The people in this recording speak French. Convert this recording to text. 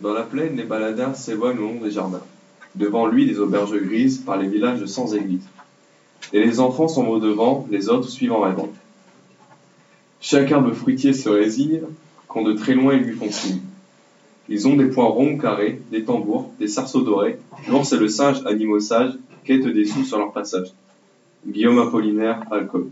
Dans la plaine, les baladins s'éloignent au long des jardins. Devant lui, des auberges grises par les villages sans église. Et les enfants sont au devant, les autres suivant rêvant. Chaque arbre fruitier se résigne quand de très loin ils lui font signe. Ils ont des poings ronds carrés, des tambours, des sarceaux dorés. L'ours et le singe, animaux sages, quêtent des sous sur leur passage. Guillaume Apollinaire, Alcool.